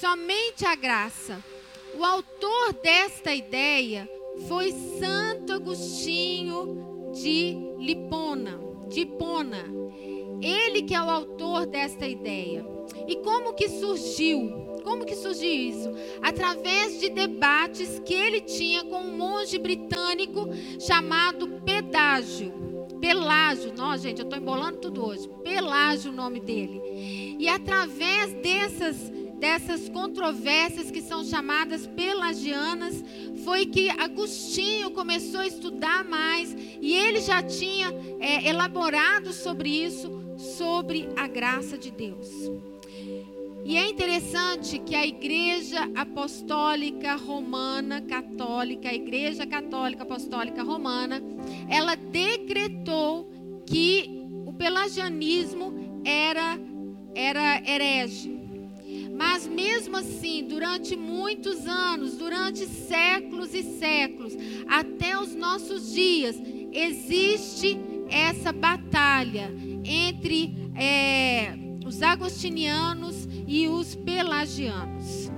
somente a graça. O autor desta ideia foi Santo Agostinho de Lipona, de Hipona. Ele que é o autor desta ideia. E como que surgiu? Como que surgiu isso? Através de debates que ele tinha com um monge britânico chamado Pedágio. Pelágio, não, gente, eu estou embolando tudo hoje. Pelágio, o nome dele. E através dessas dessas controvérsias que são chamadas pelagianas, foi que Agostinho começou a estudar mais e ele já tinha é, elaborado sobre isso, sobre a graça de Deus. E é interessante que a Igreja Apostólica Romana Católica, a Igreja Católica Apostólica Romana, ela decretou que o pelagianismo era era herege. Mas mesmo assim, durante muitos anos, durante séculos e séculos, até os nossos dias, existe essa batalha entre é, os agostinianos e os pelagianos.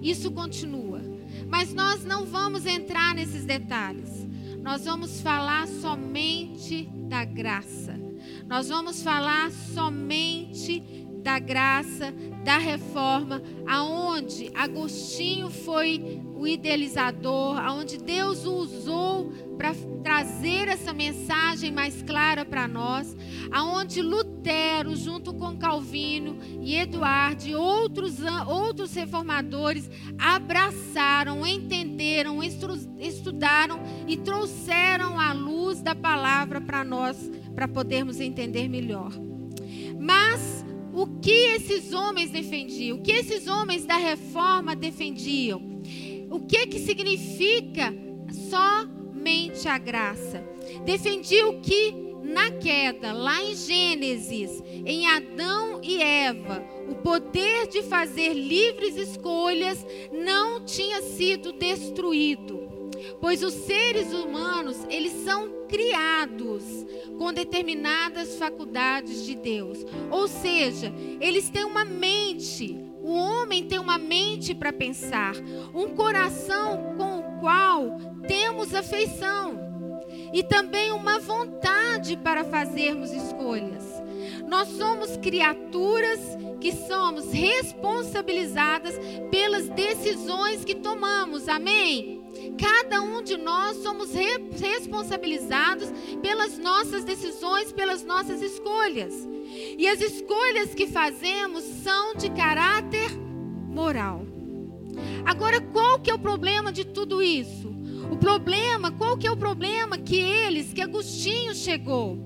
Isso continua. Mas nós não vamos entrar nesses detalhes. Nós vamos falar somente da graça. Nós vamos falar somente da graça, da reforma, aonde Agostinho foi o idealizador, aonde Deus o usou para trazer essa mensagem mais clara para nós, aonde Lutero, junto com Calvino e Eduardo e outros, outros reformadores, abraçaram, entenderam, estudaram e trouxeram a luz da palavra para nós, para podermos entender melhor. Mas o que esses homens defendiam, o que esses homens da reforma defendiam, o que que significa somente a graça. Defendiam que na queda, lá em Gênesis, em Adão e Eva, o poder de fazer livres escolhas não tinha sido destruído. Pois os seres humanos, eles são criados com determinadas faculdades de Deus. Ou seja, eles têm uma mente. O homem tem uma mente para pensar, um coração com o qual temos afeição e também uma vontade para fazermos escolhas. Nós somos criaturas que somos responsabilizadas pelas decisões que tomamos. Amém? Cada um de nós somos responsabilizados pelas nossas decisões, pelas nossas escolhas. E as escolhas que fazemos são de caráter moral. Agora, qual que é o problema de tudo isso? O problema, qual que é o problema que eles, que Agostinho chegou?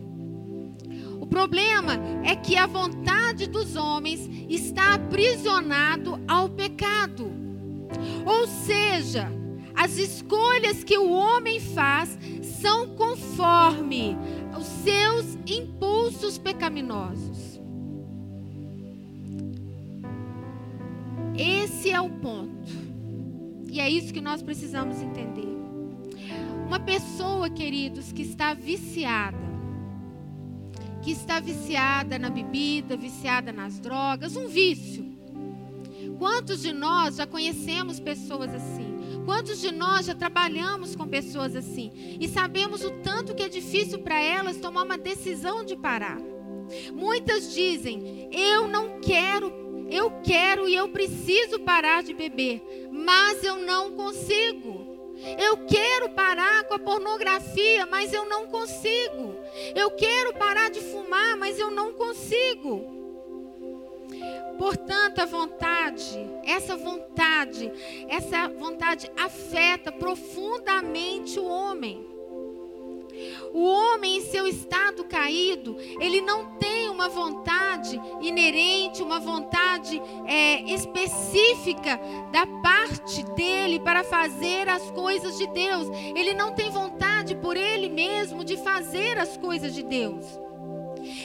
O problema é que a vontade dos homens está aprisionado ao pecado. Ou seja, as escolhas que o homem faz são conforme os seus impulsos pecaminosos. Esse é o ponto. E é isso que nós precisamos entender. Uma pessoa, queridos, que está viciada, que está viciada na bebida, viciada nas drogas, um vício. Quantos de nós já conhecemos pessoas assim? Quantos de nós já trabalhamos com pessoas assim e sabemos o tanto que é difícil para elas tomar uma decisão de parar? Muitas dizem: "Eu não quero, eu quero e eu preciso parar de beber, mas eu não consigo". Eu quero parar com a pornografia, mas eu não consigo. Eu quero parar de fumar, mas eu não consigo. Portanto, a vontade, essa vontade, essa vontade afeta profundamente o homem. O homem, em seu estado caído, ele não tem uma vontade inerente, uma vontade é, específica da parte dele para fazer as coisas de Deus. Ele não tem vontade por ele mesmo de fazer as coisas de Deus.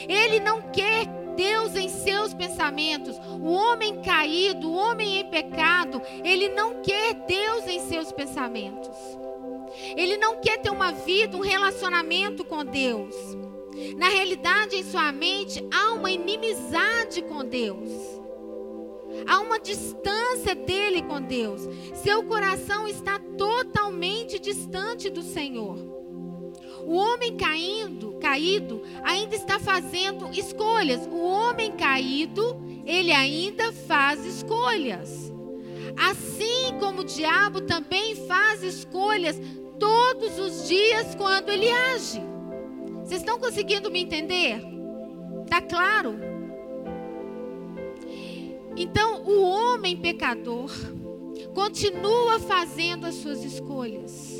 Ele não quer Deus em seus pensamentos. O homem caído, o homem em pecado, ele não quer Deus em seus pensamentos. Ele não quer ter uma vida, um relacionamento com Deus. Na realidade, em sua mente, há uma inimizade com Deus. Há uma distância dele com Deus. Seu coração está totalmente distante do Senhor. O homem caindo, caído, ainda está fazendo escolhas. O homem caído, ele ainda faz escolhas. Assim como o diabo também faz escolhas todos os dias quando ele age. Vocês estão conseguindo me entender? Tá claro? Então, o homem pecador continua fazendo as suas escolhas.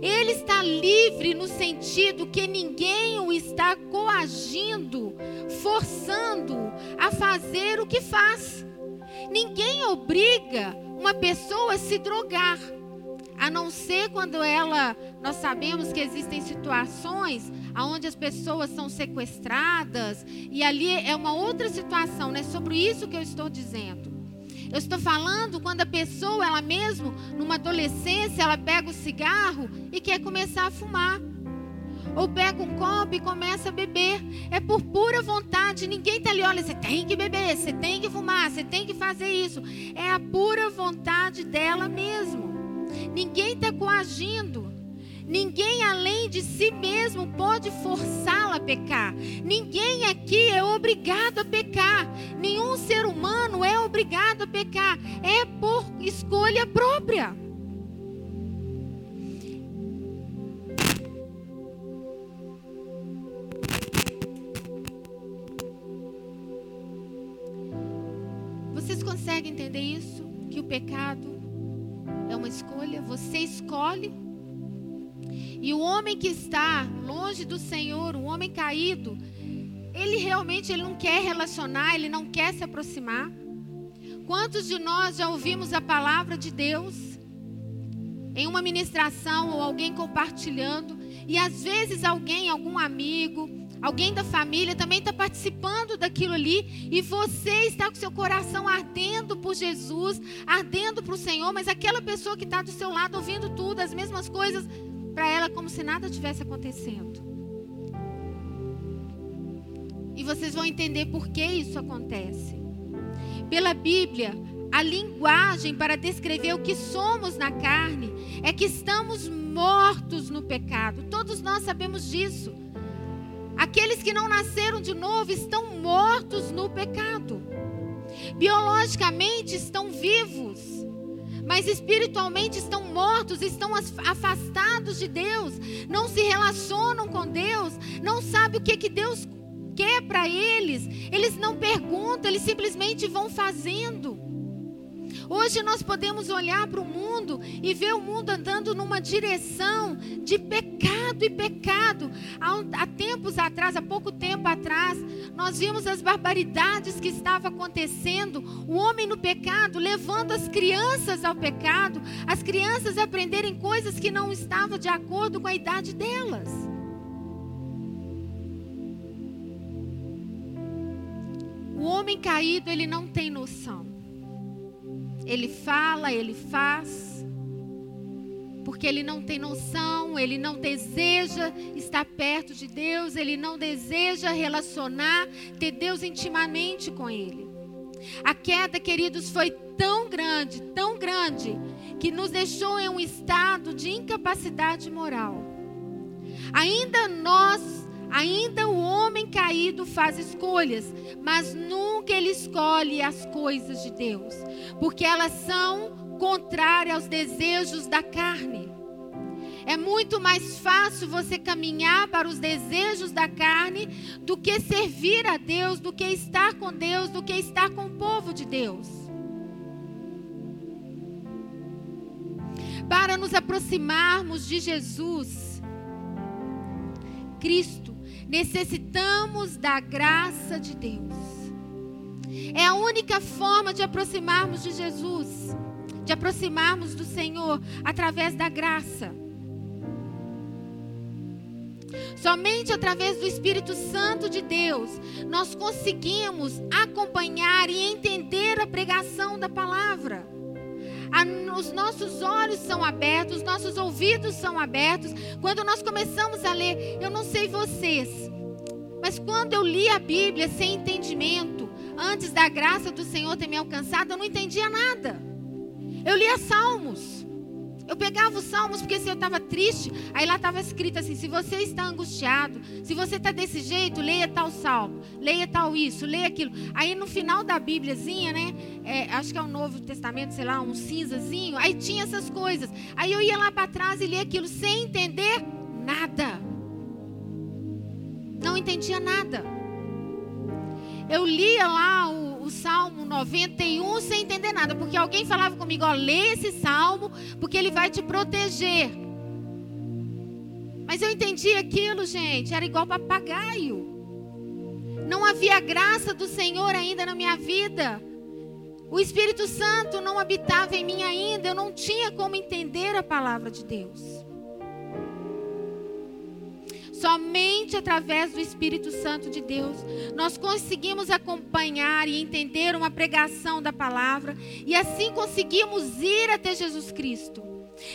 Ele está livre no sentido que ninguém o está coagindo, forçando a fazer o que faz. Ninguém obriga uma pessoa a se drogar, a não ser quando ela, nós sabemos que existem situações onde as pessoas são sequestradas, e ali é uma outra situação, não é sobre isso que eu estou dizendo. Eu estou falando quando a pessoa, ela mesmo, numa adolescência, ela pega o cigarro e quer começar a fumar. Ou pega um copo e começa a beber. É por pura vontade. Ninguém está ali, olha, você tem que beber, você tem que fumar, você tem que fazer isso. É a pura vontade dela mesmo. Ninguém está coagindo. Ninguém além de si mesmo pode forçá-la a pecar. Ninguém aqui é obrigado a pecar. Nenhum ser humano é obrigado a pecar. É por escolha própria. Vocês conseguem entender isso? Que o pecado é uma escolha? Você escolhe e o homem que está longe do Senhor, o homem caído, ele realmente ele não quer relacionar, ele não quer se aproximar. Quantos de nós já ouvimos a palavra de Deus em uma ministração ou alguém compartilhando e às vezes alguém, algum amigo, alguém da família também está participando daquilo ali e você está com seu coração ardendo por Jesus, ardendo para o Senhor, mas aquela pessoa que está do seu lado ouvindo tudo, as mesmas coisas, para ela como se nada tivesse acontecendo. E vocês vão entender por que isso acontece. Pela Bíblia, a linguagem para descrever o que somos na carne é que estamos mortos no pecado. Todos nós sabemos disso. Aqueles que não nasceram de novo estão mortos no pecado. Biologicamente estão vivos mas espiritualmente estão mortos, estão afastados de Deus, não se relacionam com Deus, não sabem o que, que Deus quer para eles, eles não perguntam, eles simplesmente vão fazendo. Hoje nós podemos olhar para o mundo e ver o mundo andando numa direção de pecado e pecado. Há, há tempos atrás, há pouco tempo atrás, nós vimos as barbaridades que estavam acontecendo. O homem no pecado levando as crianças ao pecado, as crianças aprenderem coisas que não estavam de acordo com a idade delas. O homem caído, ele não tem noção. Ele fala, ele faz, porque ele não tem noção, ele não deseja estar perto de Deus, ele não deseja relacionar, ter Deus intimamente com ele. A queda, queridos, foi tão grande, tão grande, que nos deixou em um estado de incapacidade moral. Ainda nós Ainda o homem caído faz escolhas, mas nunca ele escolhe as coisas de Deus, porque elas são contrárias aos desejos da carne. É muito mais fácil você caminhar para os desejos da carne do que servir a Deus, do que estar com Deus, do que estar com o povo de Deus. Para nos aproximarmos de Jesus, Cristo, necessitamos da graça de Deus. É a única forma de aproximarmos de Jesus, de aproximarmos do Senhor através da graça. Somente através do Espírito Santo de Deus nós conseguimos acompanhar e entender a pregação da palavra a, os nossos olhos são abertos, os nossos ouvidos são abertos. Quando nós começamos a ler, eu não sei vocês, mas quando eu li a Bíblia sem entendimento, antes da graça do Senhor ter me alcançado, eu não entendia nada. Eu lia salmos. Eu pegava os salmos porque se eu estava triste, aí lá estava escrito assim: se você está angustiado, se você está desse jeito, leia tal salmo, leia tal isso, leia aquilo. Aí no final da Bíbliazinha, né? É, acho que é o Novo Testamento, sei lá, um cinzazinho. Aí tinha essas coisas. Aí eu ia lá para trás e lia aquilo sem entender nada. Não entendia nada. Eu lia lá o Salmo 91 sem entender nada, porque alguém falava comigo: ó, lê esse salmo, porque ele vai te proteger. Mas eu entendi aquilo, gente, era igual papagaio. Não havia graça do Senhor ainda na minha vida. O Espírito Santo não habitava em mim ainda, eu não tinha como entender a palavra de Deus. Somente através do Espírito Santo de Deus nós conseguimos acompanhar e entender uma pregação da palavra e assim conseguimos ir até Jesus Cristo.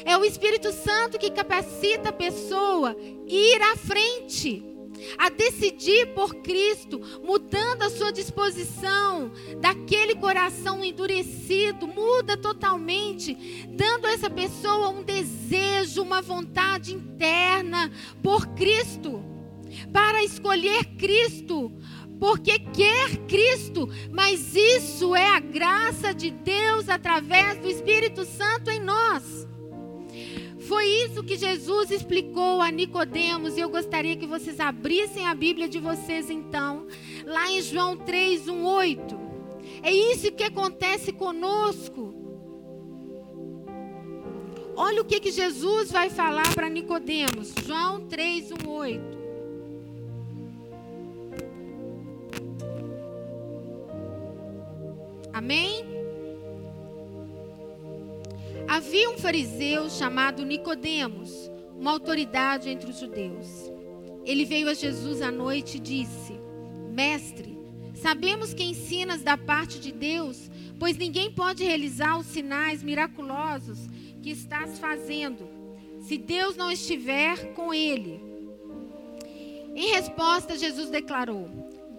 É o Espírito Santo que capacita a pessoa a ir à frente a decidir por Cristo, mudando a sua disposição daquele coração endurecido, muda totalmente, dando a essa pessoa um desejo, uma vontade interna por Cristo, para escolher Cristo, porque quer Cristo, mas isso é a graça de Deus através do Espírito Santo em nós. Foi isso que Jesus explicou a Nicodemos, e eu gostaria que vocês abrissem a Bíblia de vocês então, lá em João 3, 1, 8. É isso que acontece conosco. Olha o que, que Jesus vai falar para Nicodemos. João 3, 1, 8. Amém? Havia um fariseu chamado Nicodemos, uma autoridade entre os judeus. Ele veio a Jesus à noite e disse: Mestre, sabemos que ensinas da parte de Deus, pois ninguém pode realizar os sinais miraculosos que estás fazendo, se Deus não estiver com ele. Em resposta, Jesus declarou: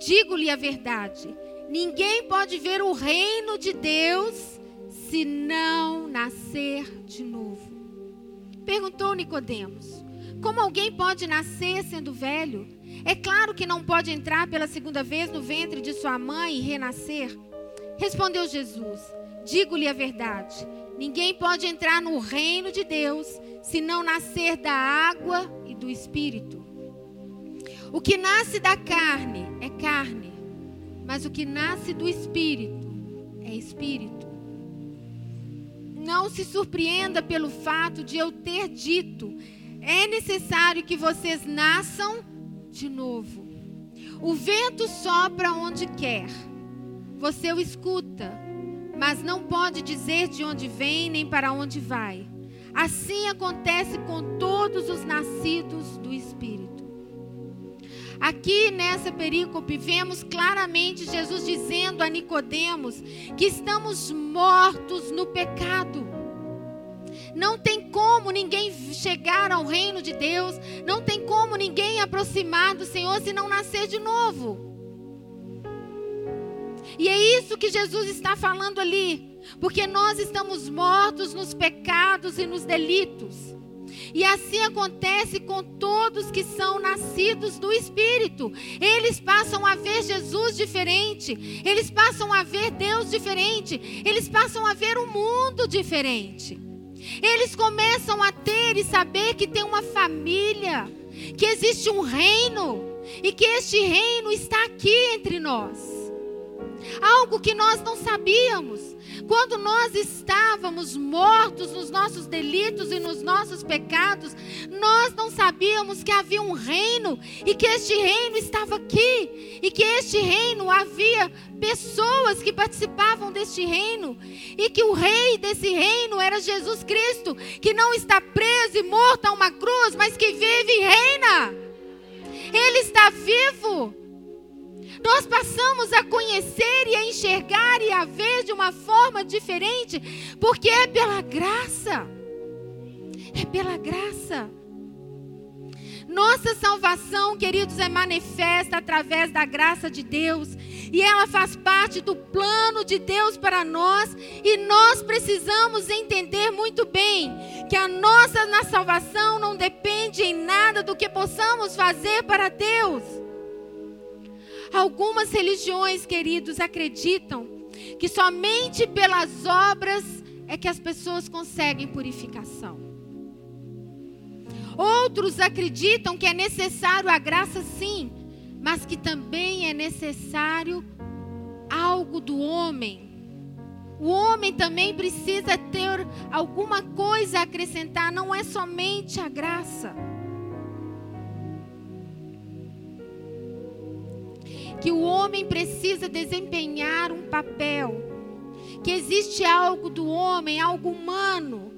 Digo-lhe a verdade, ninguém pode ver o reino de Deus se não nascer de novo. Perguntou Nicodemos: Como alguém pode nascer sendo velho? É claro que não pode entrar pela segunda vez no ventre de sua mãe e renascer. Respondeu Jesus: Digo-lhe a verdade. Ninguém pode entrar no reino de Deus se não nascer da água e do espírito. O que nasce da carne é carne, mas o que nasce do espírito é espírito. Não se surpreenda pelo fato de eu ter dito: é necessário que vocês nasçam de novo. O vento sopra onde quer, você o escuta, mas não pode dizer de onde vem nem para onde vai. Assim acontece com todos os nascidos do Espírito. Aqui nessa perícope vemos claramente Jesus dizendo a Nicodemos que estamos mortos no pecado. Não tem como ninguém chegar ao reino de Deus, não tem como ninguém aproximar do Senhor se não nascer de novo. E é isso que Jesus está falando ali, porque nós estamos mortos nos pecados e nos delitos. E assim acontece com todos que são nascidos do Espírito. Eles passam a ver Jesus diferente, eles passam a ver Deus diferente, eles passam a ver o mundo diferente. Eles começam a ter e saber que tem uma família, que existe um reino e que este reino está aqui entre nós. Algo que nós não sabíamos. Quando nós estávamos mortos nos nossos delitos e nos nossos pecados, nós não sabíamos que havia um reino e que este reino estava aqui e que este reino havia pessoas que participavam deste reino e que o rei desse reino era Jesus Cristo, que não está preso e morto a uma cruz, mas que vive e reina. Ele está vivo. Nós passamos a conhecer e a enxergar e a ver de uma forma diferente, porque é pela graça. É pela graça. Nossa salvação, queridos, é manifesta através da graça de Deus. E ela faz parte do plano de Deus para nós. E nós precisamos entender muito bem que a nossa na salvação não depende em nada do que possamos fazer para Deus. Algumas religiões, queridos, acreditam que somente pelas obras é que as pessoas conseguem purificação. Outros acreditam que é necessário a graça, sim, mas que também é necessário algo do homem. O homem também precisa ter alguma coisa a acrescentar, não é somente a graça. Que o homem precisa desempenhar um papel, que existe algo do homem, algo humano,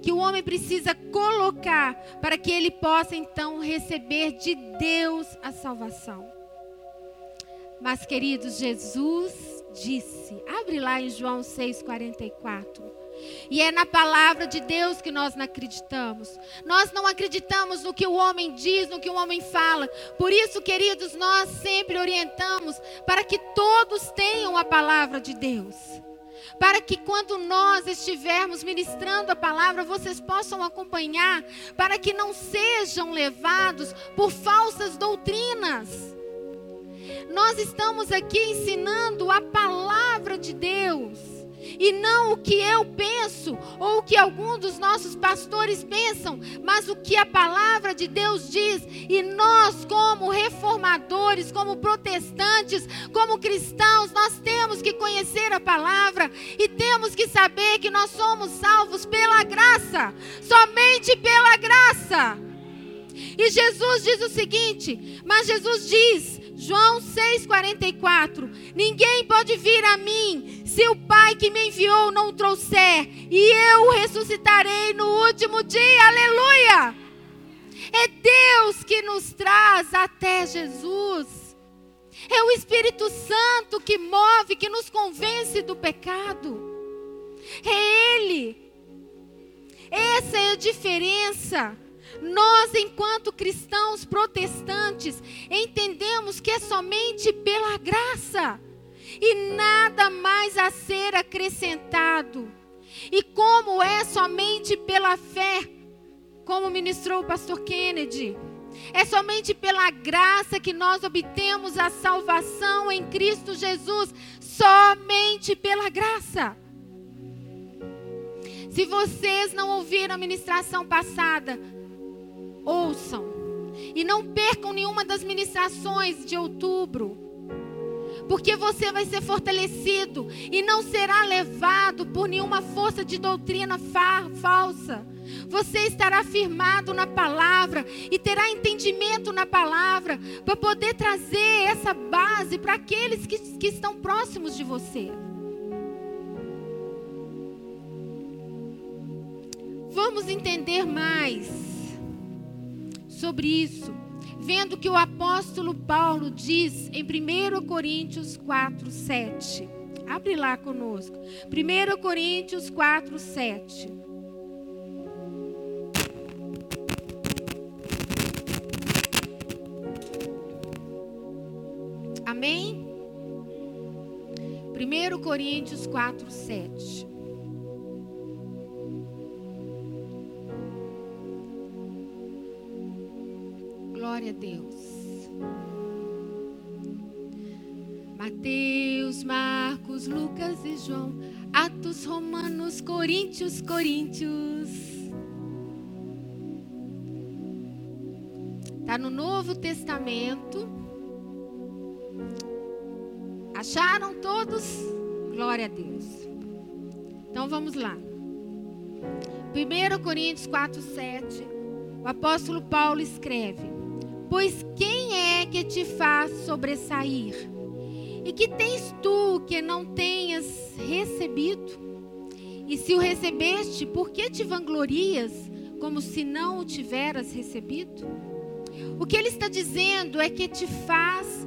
que o homem precisa colocar para que ele possa então receber de Deus a salvação. Mas, queridos, Jesus disse, abre lá em João 6,44. E é na palavra de Deus que nós não acreditamos. Nós não acreditamos no que o homem diz, no que o homem fala. Por isso, queridos, nós sempre orientamos para que todos tenham a palavra de Deus para que quando nós estivermos ministrando a palavra, vocês possam acompanhar, para que não sejam levados por falsas doutrinas. Nós estamos aqui ensinando a palavra de Deus e não o que eu penso ou o que algum dos nossos pastores pensam, mas o que a palavra de Deus diz. E nós, como reformadores, como protestantes, como cristãos, nós temos que conhecer a palavra e temos que saber que nós somos salvos pela graça, somente pela graça. E Jesus diz o seguinte: Mas Jesus diz, João 6,44: Ninguém pode vir a mim se o Pai que me enviou não o trouxer, e eu o ressuscitarei no último dia. Aleluia! É Deus que nos traz até Jesus. É o Espírito Santo que move, que nos convence do pecado. É Ele. Essa é a diferença. Nós, enquanto cristãos protestantes, entendemos que é somente pela graça e nada mais a ser acrescentado. E como é somente pela fé, como ministrou o pastor Kennedy, é somente pela graça que nós obtemos a salvação em Cristo Jesus, somente pela graça. Se vocês não ouviram a ministração passada, ouçam. E não percam nenhuma das ministrações de outubro. Porque você vai ser fortalecido e não será levado por nenhuma força de doutrina fa falsa. Você estará firmado na palavra e terá entendimento na palavra para poder trazer essa base para aqueles que, que estão próximos de você. Vamos entender mais sobre isso, vendo que o apóstolo Paulo diz em 1 Coríntios 4, 7. Abre lá conosco. 1 Coríntios 4, 7. Amém? 1 Coríntios 4, 7. Glória a Deus. Mateus, Marcos, Lucas e João. Atos, Romanos, Coríntios, Coríntios. Está no Novo Testamento. Acharam todos? Glória a Deus. Então vamos lá. 1 Coríntios 4, 7. O apóstolo Paulo escreve: Pois quem é que te faz sobressair? E que tens tu que não tenhas recebido? E se o recebeste, por que te vanglorias como se não o tiveras recebido? O que ele está dizendo é que te faz.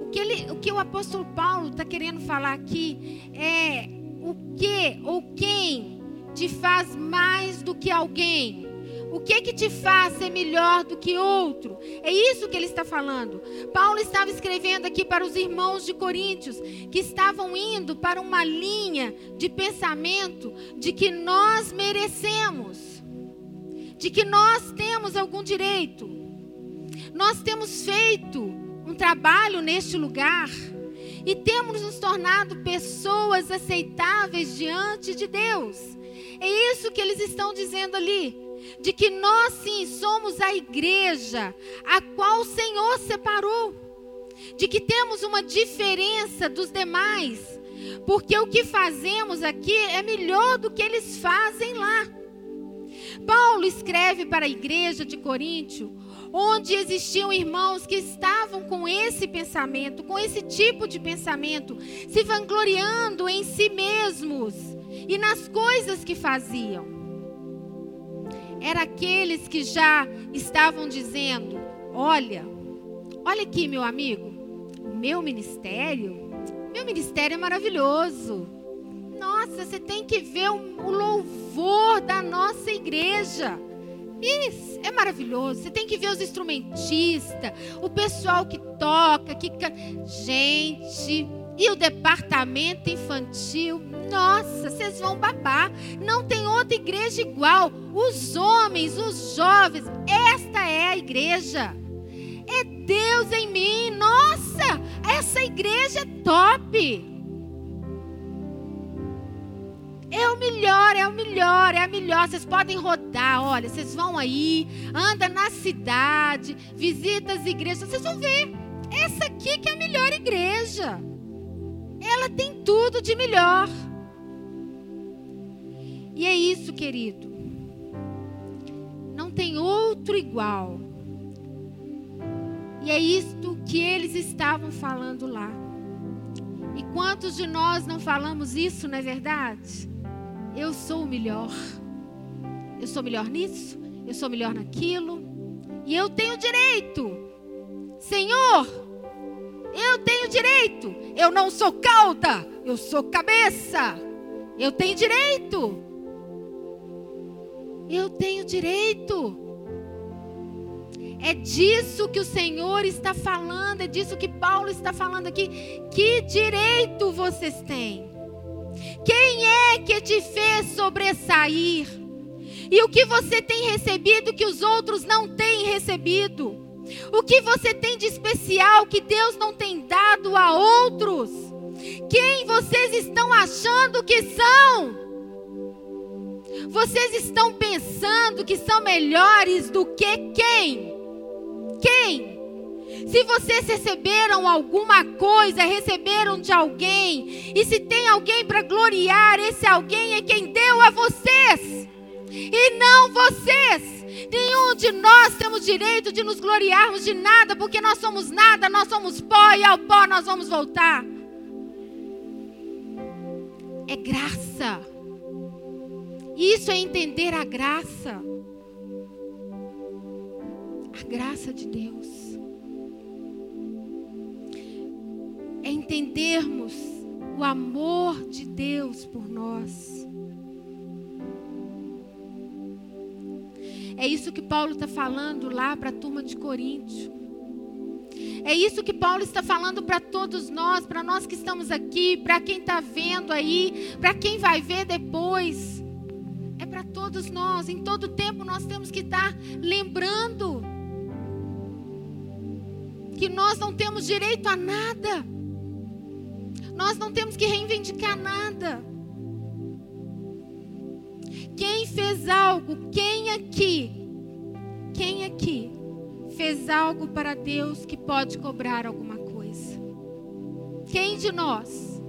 O que, ele, o, que o apóstolo Paulo está querendo falar aqui é o que ou quem te faz mais do que alguém O que que te faz ser melhor do que outro? É isso que ele está falando. Paulo estava escrevendo aqui para os irmãos de Coríntios que estavam indo para uma linha de pensamento de que nós merecemos, de que nós temos algum direito. Nós temos feito um trabalho neste lugar e temos nos tornado pessoas aceitáveis diante de Deus. É isso que eles estão dizendo ali. De que nós sim somos a igreja a qual o Senhor separou. De que temos uma diferença dos demais. Porque o que fazemos aqui é melhor do que eles fazem lá. Paulo escreve para a igreja de Coríntio onde existiam irmãos que estavam com esse pensamento, com esse tipo de pensamento, se vangloriando em si mesmos e nas coisas que faziam. Era aqueles que já estavam dizendo: Olha, olha aqui, meu amigo, meu ministério, meu ministério é maravilhoso. Nossa, você tem que ver o louvor da nossa igreja. Isso é maravilhoso. Você tem que ver os instrumentistas, o pessoal que toca, que gente, e o departamento infantil. Nossa, vocês vão babar. Não tem outra igreja igual. Os homens, os jovens, esta é a igreja. É Deus em mim. Nossa, essa igreja é top. É o melhor, é o melhor, é a melhor. Vocês podem rodar, olha, vocês vão aí, anda na cidade, visita as igrejas, vocês vão ver. Essa aqui que é a melhor igreja. Tem tudo de melhor. E é isso, querido. Não tem outro igual. E é isto que eles estavam falando lá. E quantos de nós não falamos isso, não é verdade? Eu sou o melhor. Eu sou melhor nisso, eu sou melhor naquilo. E eu tenho direito. Senhor, eu tenho direito. Eu não sou cauda, eu sou cabeça. Eu tenho direito. Eu tenho direito. É disso que o Senhor está falando, é disso que Paulo está falando aqui. Que direito vocês têm? Quem é que te fez sobressair? E o que você tem recebido que os outros não têm recebido? O que você tem de especial que Deus não tem dado a outros? Quem vocês estão achando que são? Vocês estão pensando que são melhores do que quem? Quem? Se vocês receberam alguma coisa, receberam de alguém, e se tem alguém para gloriar, esse alguém é quem deu a vocês, e não vocês. Nenhum de nós temos direito de nos gloriarmos de nada, porque nós somos nada, nós somos pó e ao pó nós vamos voltar. É graça. Isso é entender a graça. A graça de Deus. é entendermos o amor de Deus por nós. É isso que Paulo está falando lá para a turma de Coríntio. É isso que Paulo está falando para todos nós, para nós que estamos aqui, para quem está vendo aí, para quem vai ver depois. É para todos nós. Em todo tempo nós temos que estar tá lembrando que nós não temos direito a nada. Nós não temos que reivindicar nada. Quem fez algo, quem aqui, quem aqui fez algo para Deus que pode cobrar alguma coisa? Quem de nós?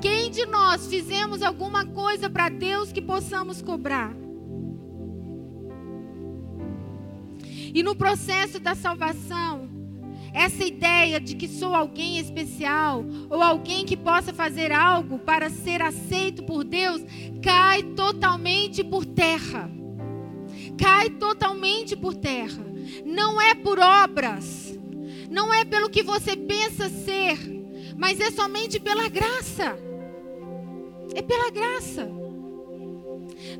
Quem de nós fizemos alguma coisa para Deus que possamos cobrar? E no processo da salvação, essa ideia de que sou alguém especial ou alguém que possa fazer algo para ser aceito por Deus cai totalmente por terra. Cai totalmente por terra. Não é por obras, não é pelo que você pensa ser, mas é somente pela graça. É pela graça.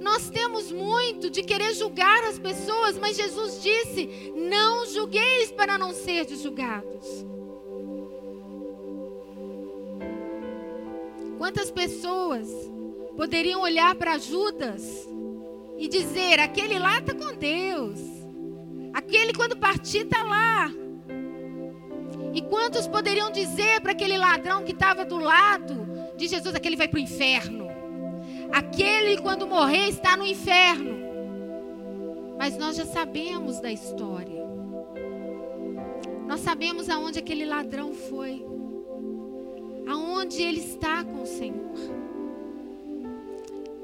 Nós temos muito de querer julgar as pessoas, mas Jesus disse: Não julgueis para não ser julgados. Quantas pessoas poderiam olhar para Judas e dizer: aquele lá está com Deus, aquele quando partir está lá. E quantos poderiam dizer para aquele ladrão que estava do lado de Jesus: aquele vai para o inferno, aquele quando morrer está no inferno. Mas nós já sabemos da história. Nós sabemos aonde aquele ladrão foi. Aonde ele está com o Senhor.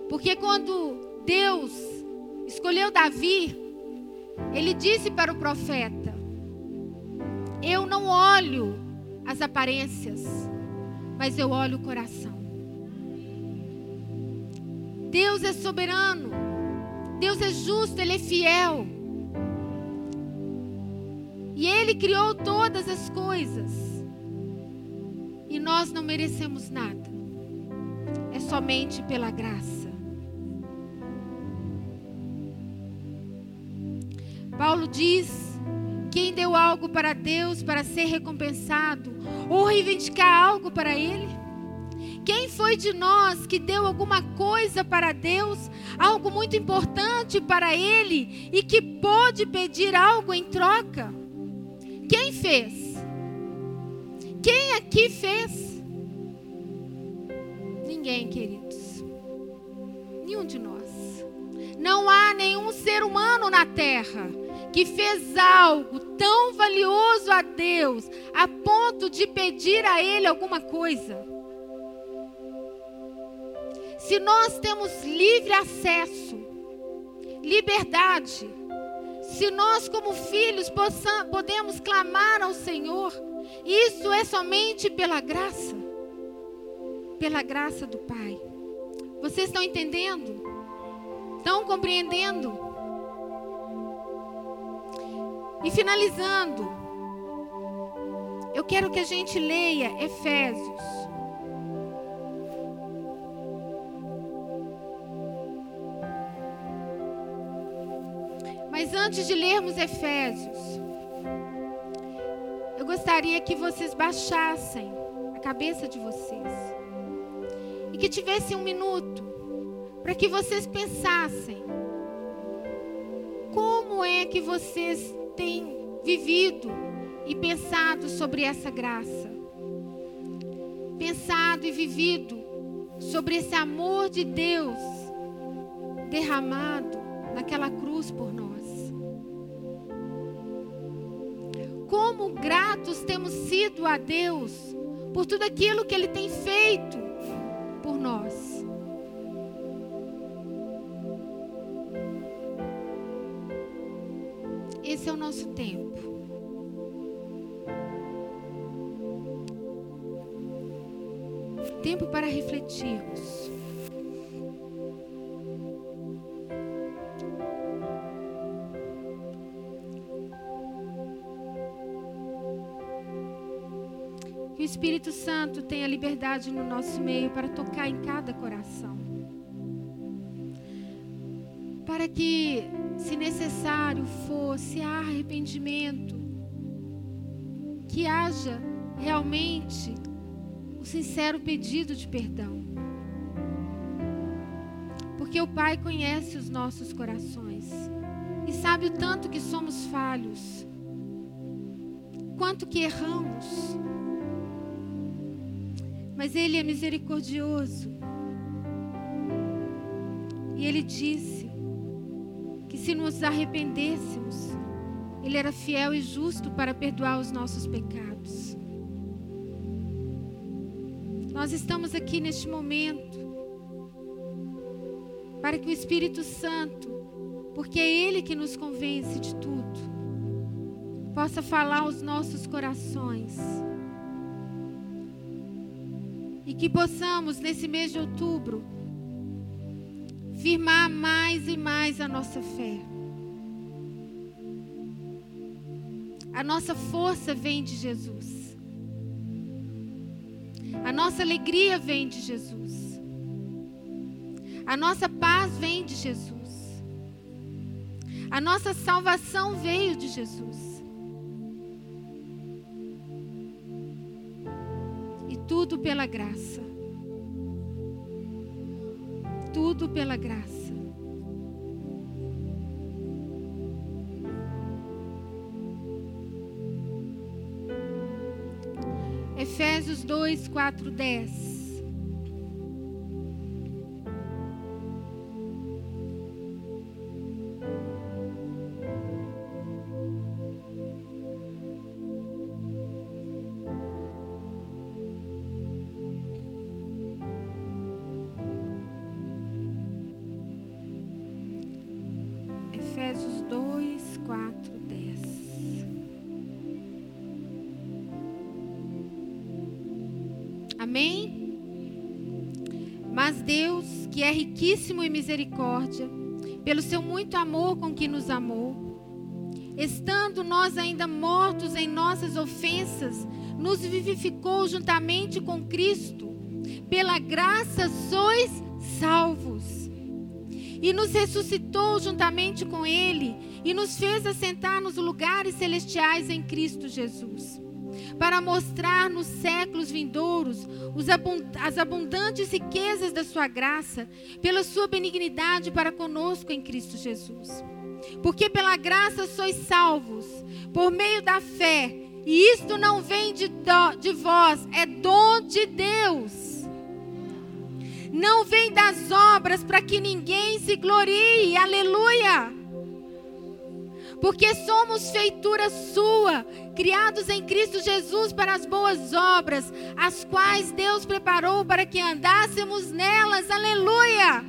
Porque quando Deus escolheu Davi, ele disse para o profeta: Eu não olho as aparências, mas eu olho o coração. Deus é soberano, Deus é justo, Ele é fiel. E Ele criou todas as coisas. E nós não merecemos nada. É somente pela graça. Paulo diz: quem deu algo para Deus para ser recompensado, ou reivindicar algo para Ele? Quem foi de nós que deu alguma coisa para Deus, algo muito importante para Ele e que pôde pedir algo em troca? Quem fez? Quem aqui fez? Ninguém, queridos. Nenhum de nós. Não há nenhum ser humano na terra que fez algo tão valioso a Deus a ponto de pedir a Ele alguma coisa. Se nós temos livre acesso, liberdade, se nós, como filhos, possam, podemos clamar ao Senhor, isso é somente pela graça, pela graça do Pai. Vocês estão entendendo? Estão compreendendo? E finalizando, eu quero que a gente leia Efésios. Mas antes de lermos Efésios, eu gostaria que vocês baixassem a cabeça de vocês e que tivessem um minuto para que vocês pensassem como é que vocês têm vivido e pensado sobre essa graça, pensado e vivido sobre esse amor de Deus derramado naquela cruz por nós. Como gratos temos sido a Deus por tudo aquilo que Ele tem feito por nós. Esse é o nosso tempo. Tempo para refletirmos. Espírito Santo tenha liberdade no nosso meio para tocar em cada coração. Para que, se necessário for, se há arrependimento, que haja realmente o sincero pedido de perdão. Porque o Pai conhece os nossos corações e sabe o tanto que somos falhos, quanto que erramos mas Ele é misericordioso. E Ele disse que se nos arrependêssemos, Ele era fiel e justo para perdoar os nossos pecados. Nós estamos aqui neste momento para que o Espírito Santo, porque é Ele que nos convence de tudo, possa falar aos nossos corações que possamos, nesse mês de outubro, firmar mais e mais a nossa fé. A nossa força vem de Jesus. A nossa alegria vem de Jesus. A nossa paz vem de Jesus. A nossa salvação veio de Jesus. Tudo pela graça. Tudo pela graça. Efésios 2, 4, 10. Em misericórdia, pelo seu muito amor com que nos amou, estando nós ainda mortos em nossas ofensas, nos vivificou juntamente com Cristo. Pela graça sois salvos. E nos ressuscitou juntamente com Ele e nos fez assentar nos lugares celestiais em Cristo Jesus para mostrar nos séculos vindouros as abundantes riquezas da sua graça, pela sua benignidade para conosco em Cristo Jesus. Porque pela graça sois salvos, por meio da fé, e isto não vem de, do, de vós, é dom de Deus. Não vem das obras para que ninguém se glorie, aleluia porque somos feitura sua, criados em Cristo Jesus para as boas obras, as quais Deus preparou para que andássemos nelas. Aleluia!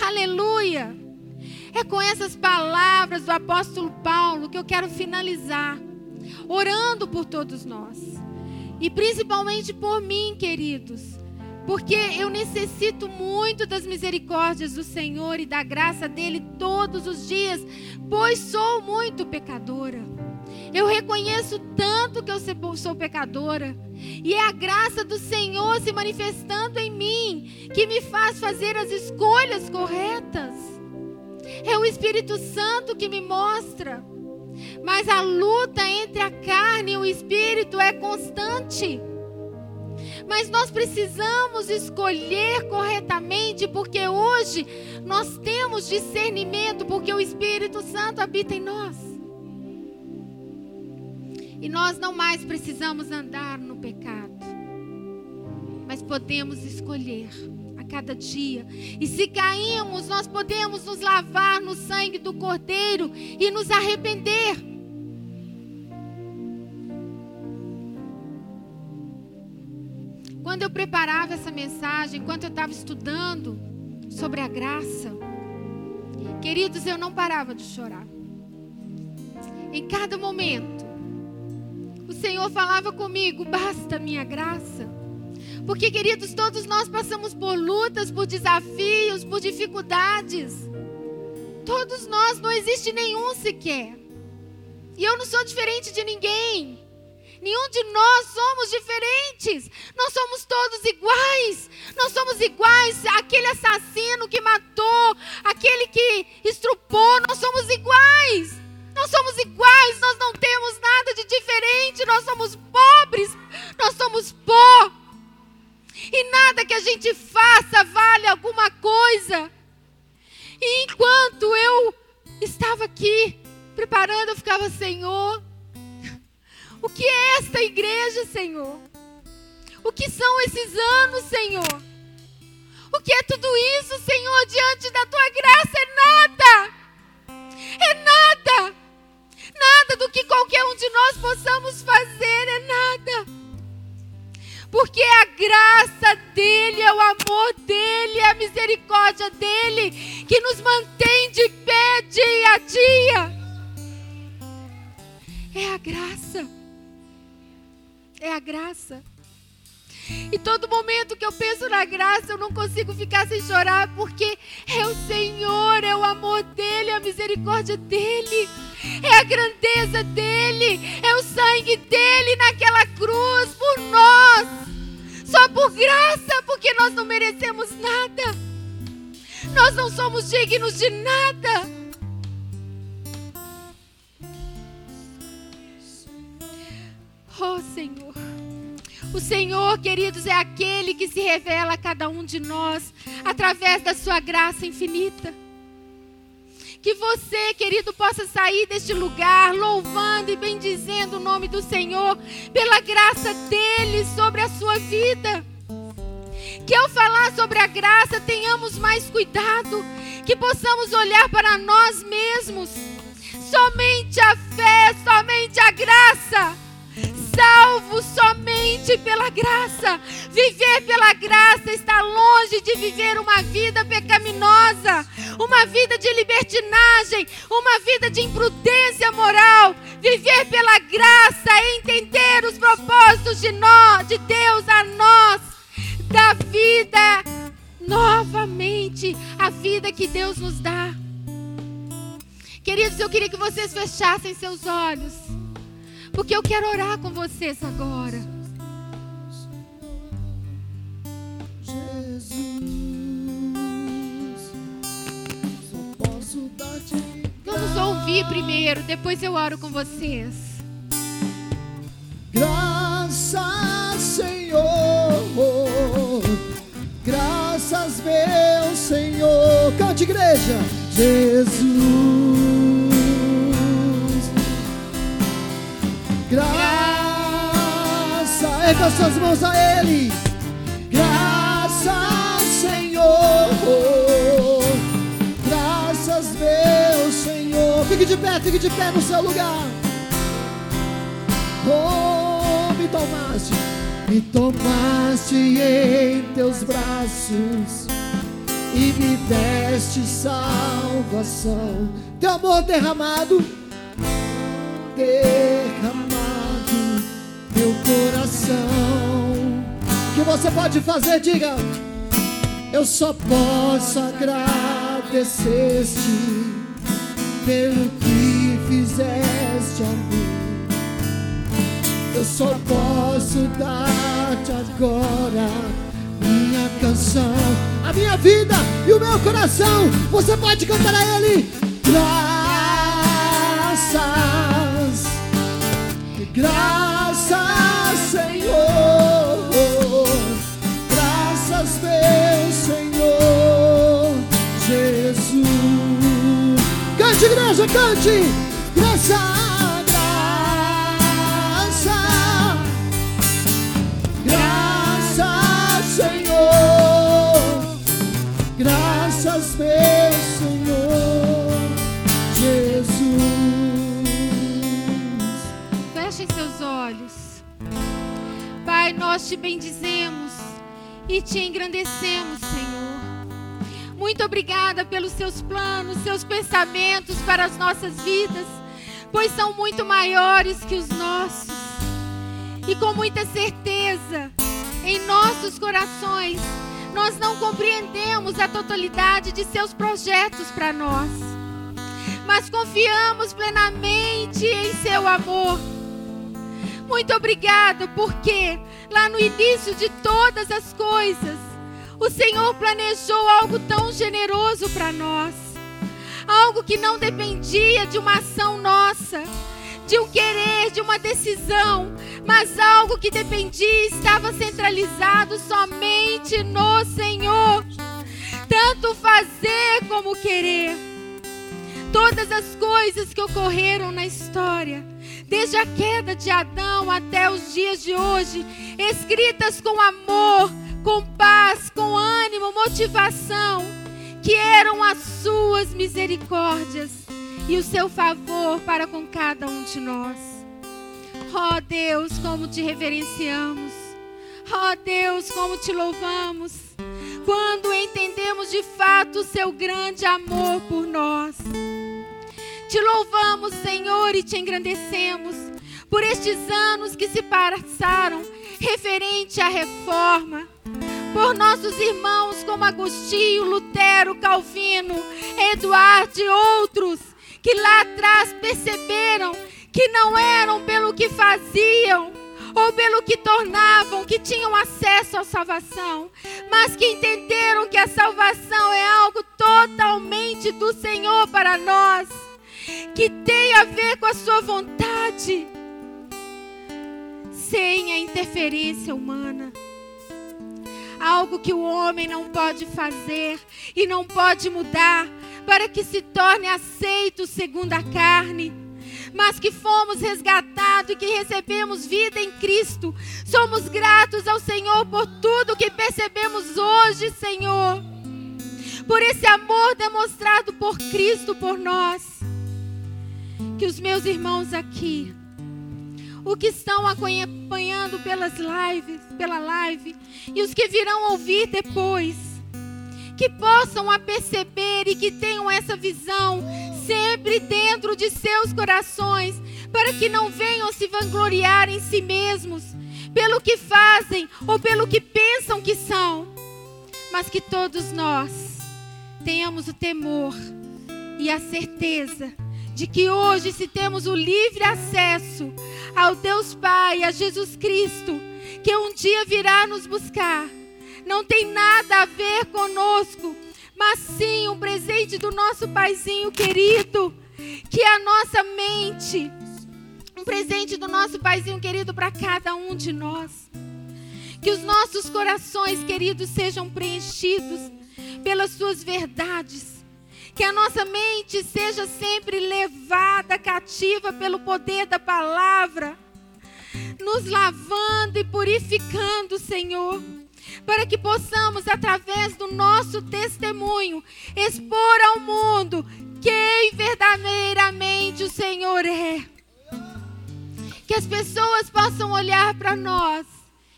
Aleluia! É com essas palavras do apóstolo Paulo que eu quero finalizar, orando por todos nós, e principalmente por mim, queridos porque eu necessito muito das misericórdias do Senhor e da graça dele todos os dias, pois sou muito pecadora. Eu reconheço tanto que eu sou pecadora, e é a graça do Senhor se manifestando em mim que me faz fazer as escolhas corretas. É o Espírito Santo que me mostra. Mas a luta entre a carne e o espírito é constante. Mas nós precisamos escolher corretamente, porque hoje nós temos discernimento, porque o Espírito Santo habita em nós. E nós não mais precisamos andar no pecado, mas podemos escolher a cada dia. E se caímos, nós podemos nos lavar no sangue do Cordeiro e nos arrepender. Quando eu preparava essa mensagem, enquanto eu estava estudando sobre a graça, queridos, eu não parava de chorar. Em cada momento, o Senhor falava comigo: basta minha graça. Porque, queridos, todos nós passamos por lutas, por desafios, por dificuldades. Todos nós, não existe nenhum sequer. E eu não sou diferente de ninguém. Nenhum de nós somos diferentes. Nós somos todos iguais. Nós somos iguais. Aquele assassino que matou, aquele que estrupou, nós somos iguais. Nós somos iguais, nós não temos nada de diferente, nós somos pobres, nós somos pó. E nada que a gente faça vale alguma coisa. E enquanto eu estava aqui preparando, eu ficava, Senhor, o que é esta igreja, Senhor? O que são esses anos, Senhor? O que é tudo isso, Senhor, diante da tua graça? É nada! É nada! Nada do que qualquer um de nós possamos fazer, é nada. Porque a graça dele, é o amor dele, é a misericórdia dele que nos mantém de pé dia a dia. É a graça é a graça. E todo momento que eu penso na graça, eu não consigo ficar sem chorar, porque é o Senhor, é o amor dEle, é a misericórdia dEle, é a grandeza dEle, é o sangue dEle naquela cruz por nós, só por graça, porque nós não merecemos nada. Nós não somos dignos de nada. Oh, Senhor. O Senhor, queridos, é aquele que se revela a cada um de nós através da sua graça infinita. Que você, querido, possa sair deste lugar louvando e bendizendo o nome do Senhor pela graça dele sobre a sua vida. Que ao falar sobre a graça tenhamos mais cuidado, que possamos olhar para nós mesmos. Somente a fé, somente a graça salvo somente pela graça. Viver pela graça está longe de viver uma vida pecaminosa, uma vida de libertinagem, uma vida de imprudência moral. Viver pela graça é entender os propósitos de nós, de Deus a nós, da vida novamente, a vida que Deus nos dá. Queridos, eu queria que vocês fechassem seus olhos. Porque eu quero orar com vocês agora. Jesus, só posso dar-te Vamos ouvir primeiro, depois eu oro com vocês. graças, Senhor. Graças, meu Senhor. Cante, igreja. Jesus. Erga suas mãos a Ele. Graças, Senhor. Graças, meu Senhor. Fique de pé, fique de pé no seu lugar. Oh, me tomaste, me tomaste em teus braços e me deste salvação. Teu amor derramado, derramado coração. Que você pode fazer? Diga. Eu só posso agradecer-te pelo que fizeste a mim. Eu só posso dar-te agora minha canção, a minha vida e o meu coração. Você pode cantar a Ele. Graças, graças, igreja, cante. Graça, graça. Graças, Senhor. Graças, meu Senhor Jesus. Fechem seus olhos. Pai, nós te bendizemos e te engrandecemos, Senhor. Muito obrigada pelos seus planos, seus pensamentos para as nossas vidas, pois são muito maiores que os nossos. E com muita certeza, em nossos corações, nós não compreendemos a totalidade de seus projetos para nós, mas confiamos plenamente em seu amor. Muito obrigada, porque lá no início de todas as coisas, o Senhor planejou algo tão generoso para nós. Algo que não dependia de uma ação nossa, de um querer, de uma decisão, mas algo que dependia estava centralizado somente no Senhor. Tanto fazer como querer. Todas as coisas que ocorreram na história, desde a queda de Adão até os dias de hoje, escritas com amor, com paz, com ânimo, motivação, que eram as suas misericórdias e o seu favor para com cada um de nós. Oh Deus, como te reverenciamos. Oh Deus, como te louvamos. Quando entendemos de fato o seu grande amor por nós. Te louvamos, Senhor, e te engrandecemos por estes anos que se passaram referente à reforma. Por nossos irmãos como Agostinho, Lutero, Calvino, Eduardo e outros que lá atrás perceberam que não eram pelo que faziam ou pelo que tornavam, que tinham acesso à salvação, mas que entenderam que a salvação é algo totalmente do Senhor para nós, que tem a ver com a Sua vontade, sem a interferência humana. Algo que o homem não pode fazer e não pode mudar, para que se torne aceito segundo a carne mas que fomos resgatados e que recebemos vida em Cristo. Somos gratos ao Senhor por tudo que percebemos hoje, Senhor. Por esse amor demonstrado por Cristo por nós. Que os meus irmãos aqui, o que estão acompanhando pelas lives, pela live, e os que virão ouvir depois, que possam a perceber e que tenham essa visão sempre dentro de seus corações, para que não venham se vangloriar em si mesmos, pelo que fazem ou pelo que pensam que são, mas que todos nós tenhamos o temor e a certeza de que hoje, se temos o livre acesso ao Deus Pai, a Jesus Cristo, que um dia virá nos buscar, não tem nada a ver conosco, mas sim um presente do nosso Paizinho querido, que é a nossa mente, um presente do nosso Paizinho querido para cada um de nós. Que os nossos corações, queridos, sejam preenchidos pelas suas verdades. Que a nossa mente seja sempre levada cativa pelo poder da palavra, nos lavando e purificando, Senhor para que possamos, através do nosso testemunho, expor ao mundo quem verdadeiramente o Senhor é. Que as pessoas possam olhar para nós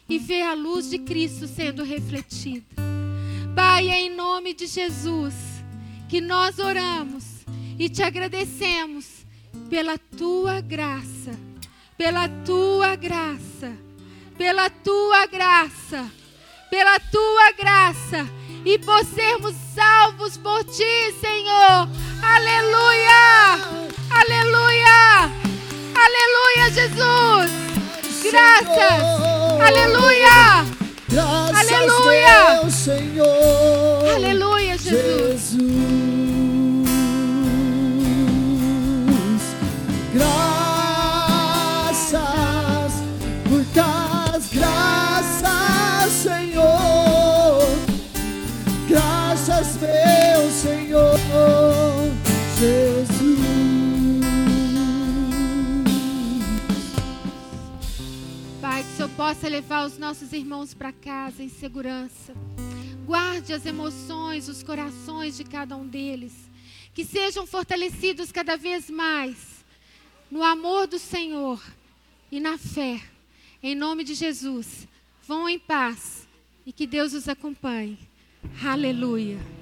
e ver a luz de Cristo sendo refletida. Pai, em nome de Jesus que nós oramos e te agradecemos pela tua graça, pela tua graça, pela tua graça pela tua graça e por sermos salvos por ti, Senhor. Aleluia! Aleluia! Aleluia, Jesus! Graças! Aleluia! Aleluia! Aleluia! Jesus. Graças, muitas graças, Senhor. Graças, meu Senhor, Jesus. Pai, que o Senhor possa levar os nossos irmãos para casa em segurança. Guarde as emoções, os corações de cada um deles. Que sejam fortalecidos cada vez mais no amor do Senhor e na fé. Em nome de Jesus. Vão em paz e que Deus os acompanhe. Aleluia.